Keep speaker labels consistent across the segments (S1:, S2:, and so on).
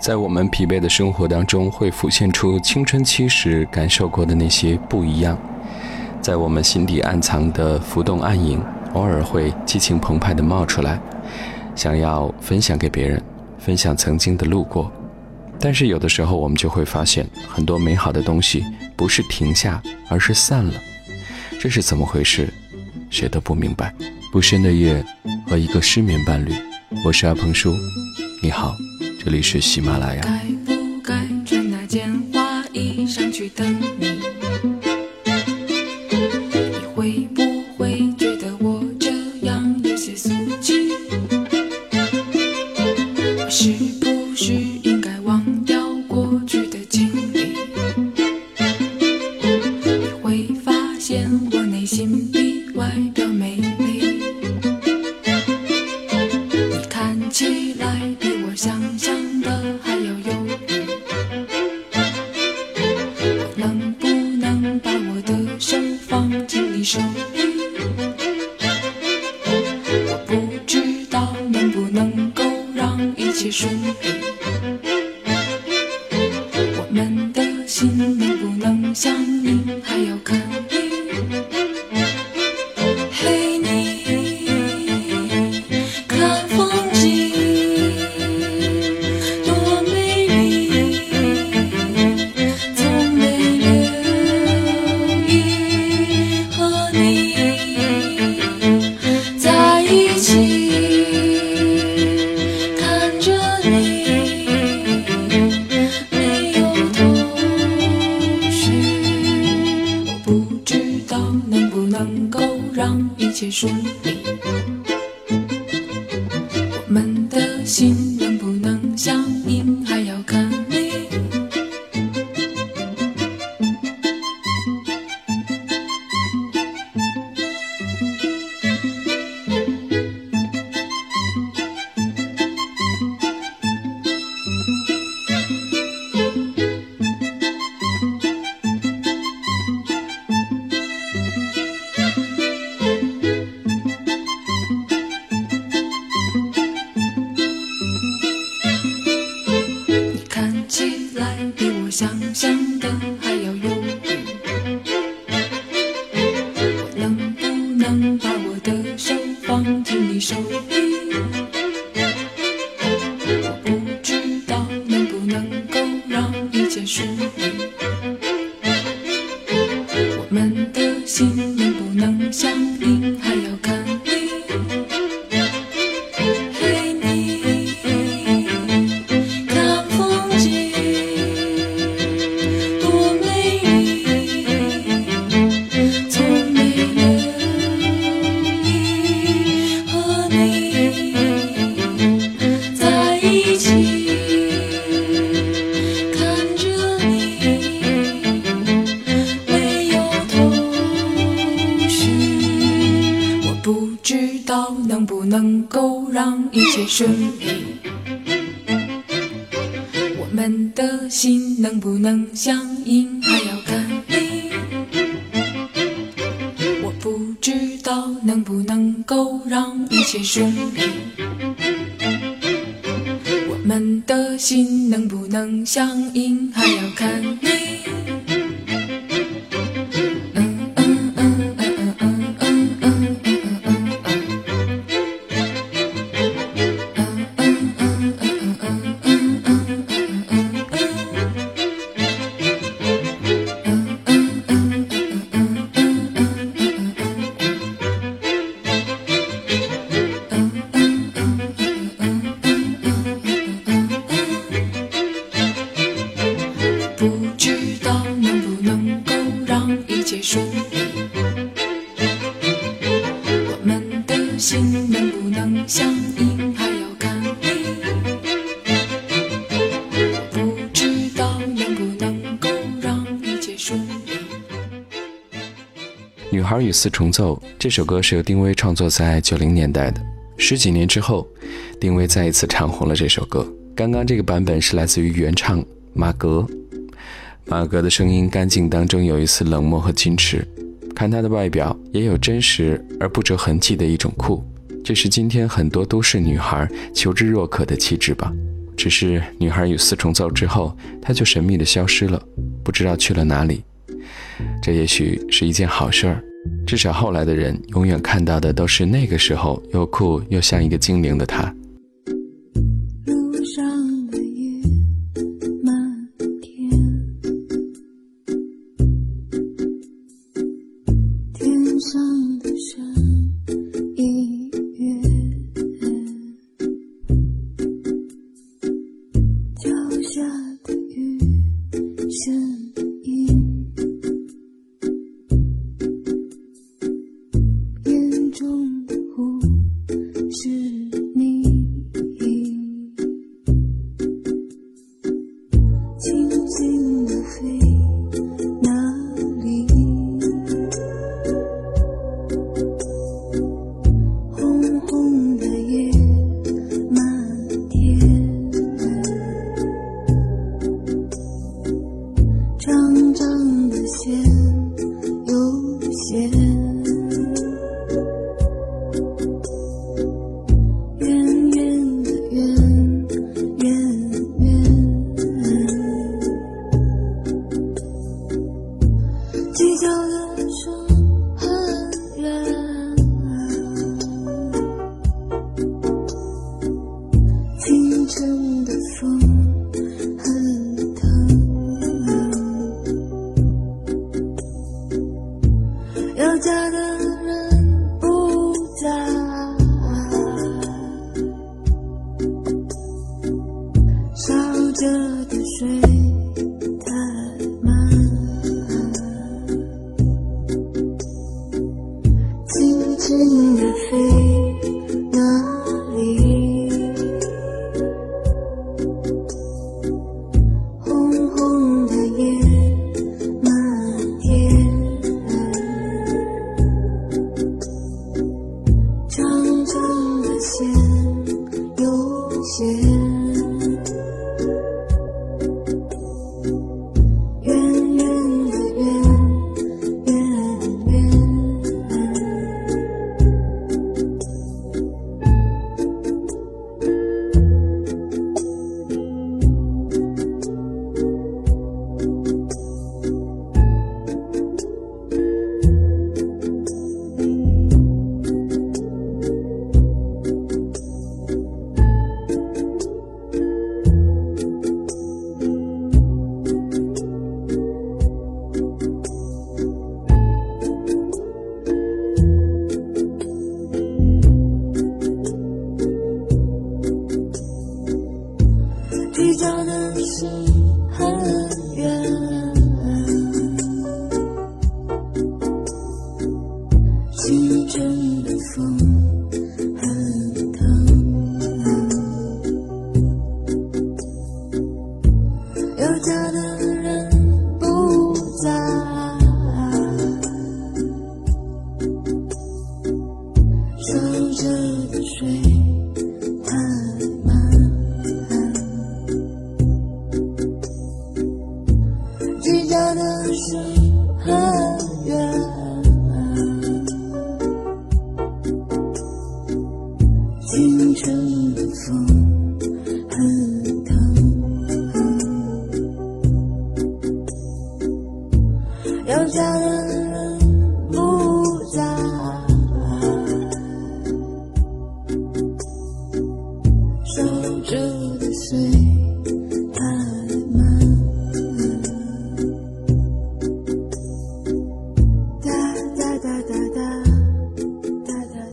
S1: 在我们疲惫的生活当中，会浮现出青春期时感受过的那些不一样，在我们心底暗藏的浮动暗影，偶尔会激情澎湃地冒出来，想要分享给别人，分享曾经的路过。但是有的时候，我们就会发现，很多美好的东西不是停下，而是散了。这是怎么回事？谁都不明白。不深的夜和一个失眠伴侣，我是阿鹏叔，你好。这里是喜马拉雅。
S2: 该不该穿那件花衣裳去等你？你会不会觉得我这样有些俗气？我是不是应该忘掉过去的经历？你会发现我内心比外表你说。想把我的手放进你手里？们的心能不能相应，还要看你。我不知道能不能够让一切顺利。我们的心能不能相应，还要看你。切顺利。我们的心能不能相应，还要看你。我不知道能不能够让一切顺利。
S1: 《女孩与四重奏》这首歌是由丁薇创作在九零年代的。十几年之后，丁薇再一次唱红了这首歌。刚刚这个版本是来自于原唱马格，马格的声音干净当中有一丝冷漠和矜持，看他的外表也有真实而不着痕迹的一种酷，这是今天很多都市女孩求知若渴的气质吧。
S3: 只是女孩与四重奏之后，他就神秘的消失了，不知道去了哪里。这也许是一件好事儿，至少后来的人永远看到的都是那个时候又酷又像一个精灵的他。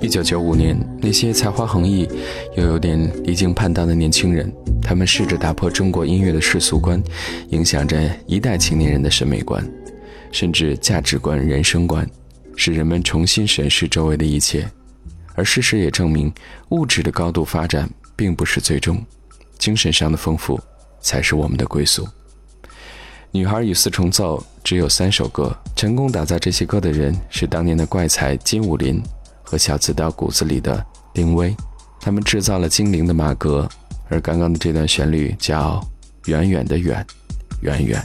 S3: 一九九五年，那些才华横溢又有点离经叛道的年轻人，他们试着打破中国音乐的世俗观，影响着一代青年人的审美观，甚至价值观、人生观，使人们重新审视周围的一切。而事实也证明，物质的高度发展并不是最终，精神上的丰富才是我们的归宿。女孩与四重奏只有三首歌，成功打造这些歌的人是当年的怪才金武林。和小刺刀骨子里的丁薇，他们制造了精灵的马格，而刚刚的这段旋律叫《远远的远，远远》。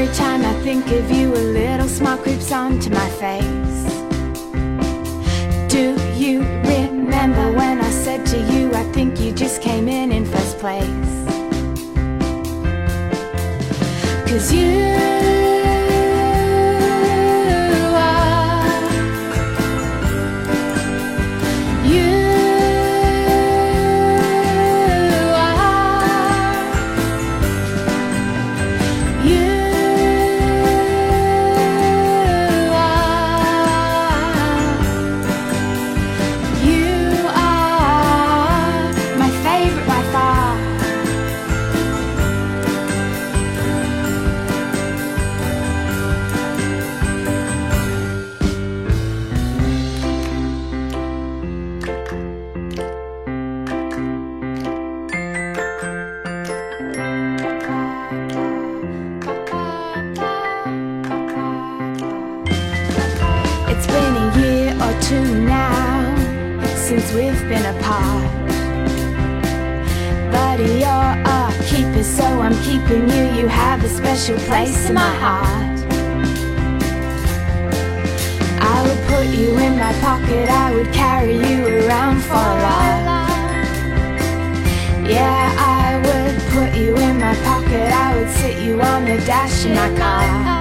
S4: Every time I think of you, a little smile creeps onto my face. Do you remember when I said to you, I think you just came in in first place? Cause you special place in my heart. I would put you in my pocket, I would carry you around for a while. Yeah, I would put you in my pocket, I would sit you on the dash in my car.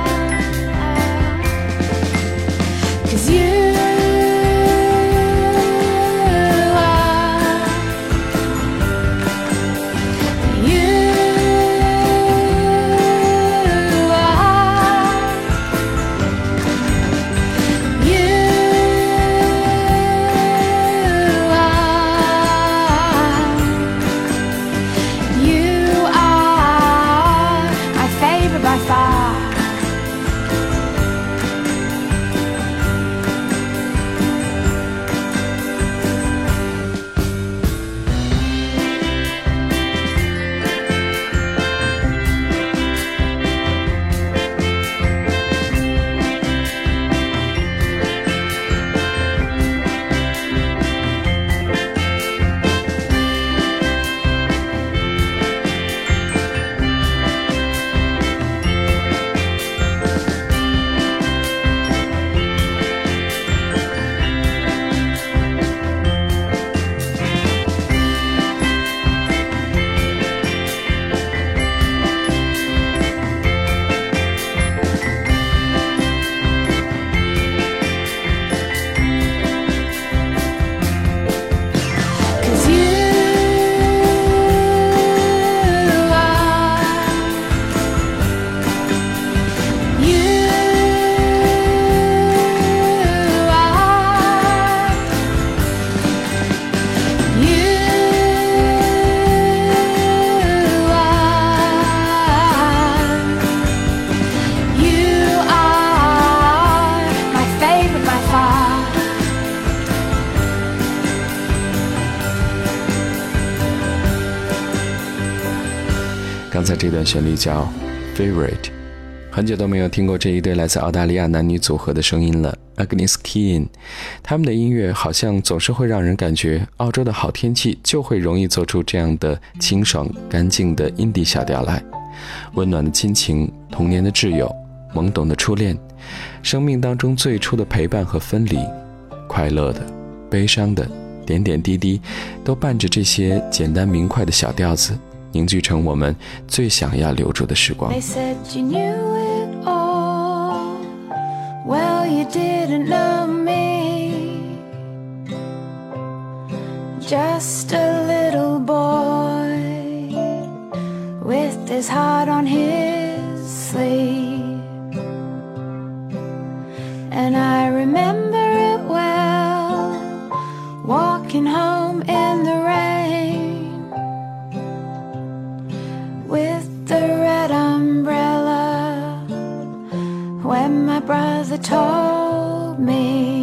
S1: 刚才这段旋律叫《Favorite》，很久都没有听过这一对来自澳大利亚男女组合的声音了。Agnes Keen，他们的音乐好像总是会让人感觉，澳洲的好天气就会容易做出这样的清爽干净的印地小调来。温暖的亲情，童年的挚友，懵懂的初恋，生命当中最初的陪伴和分离，快乐的、悲伤的，点点滴滴，都伴着这些简单明快的小调子。凝聚成我们最想要留住的时光。
S4: They said you knew it all. Well, you didn't know me. Just a little boy with his heart on his sleeve. And I remember it well, walking home in the rain Told me.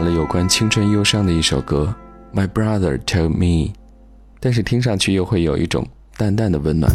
S3: 了有关青春忧伤的一首歌《My Brother Told Me》，但是听上去又会有一种淡淡的温暖。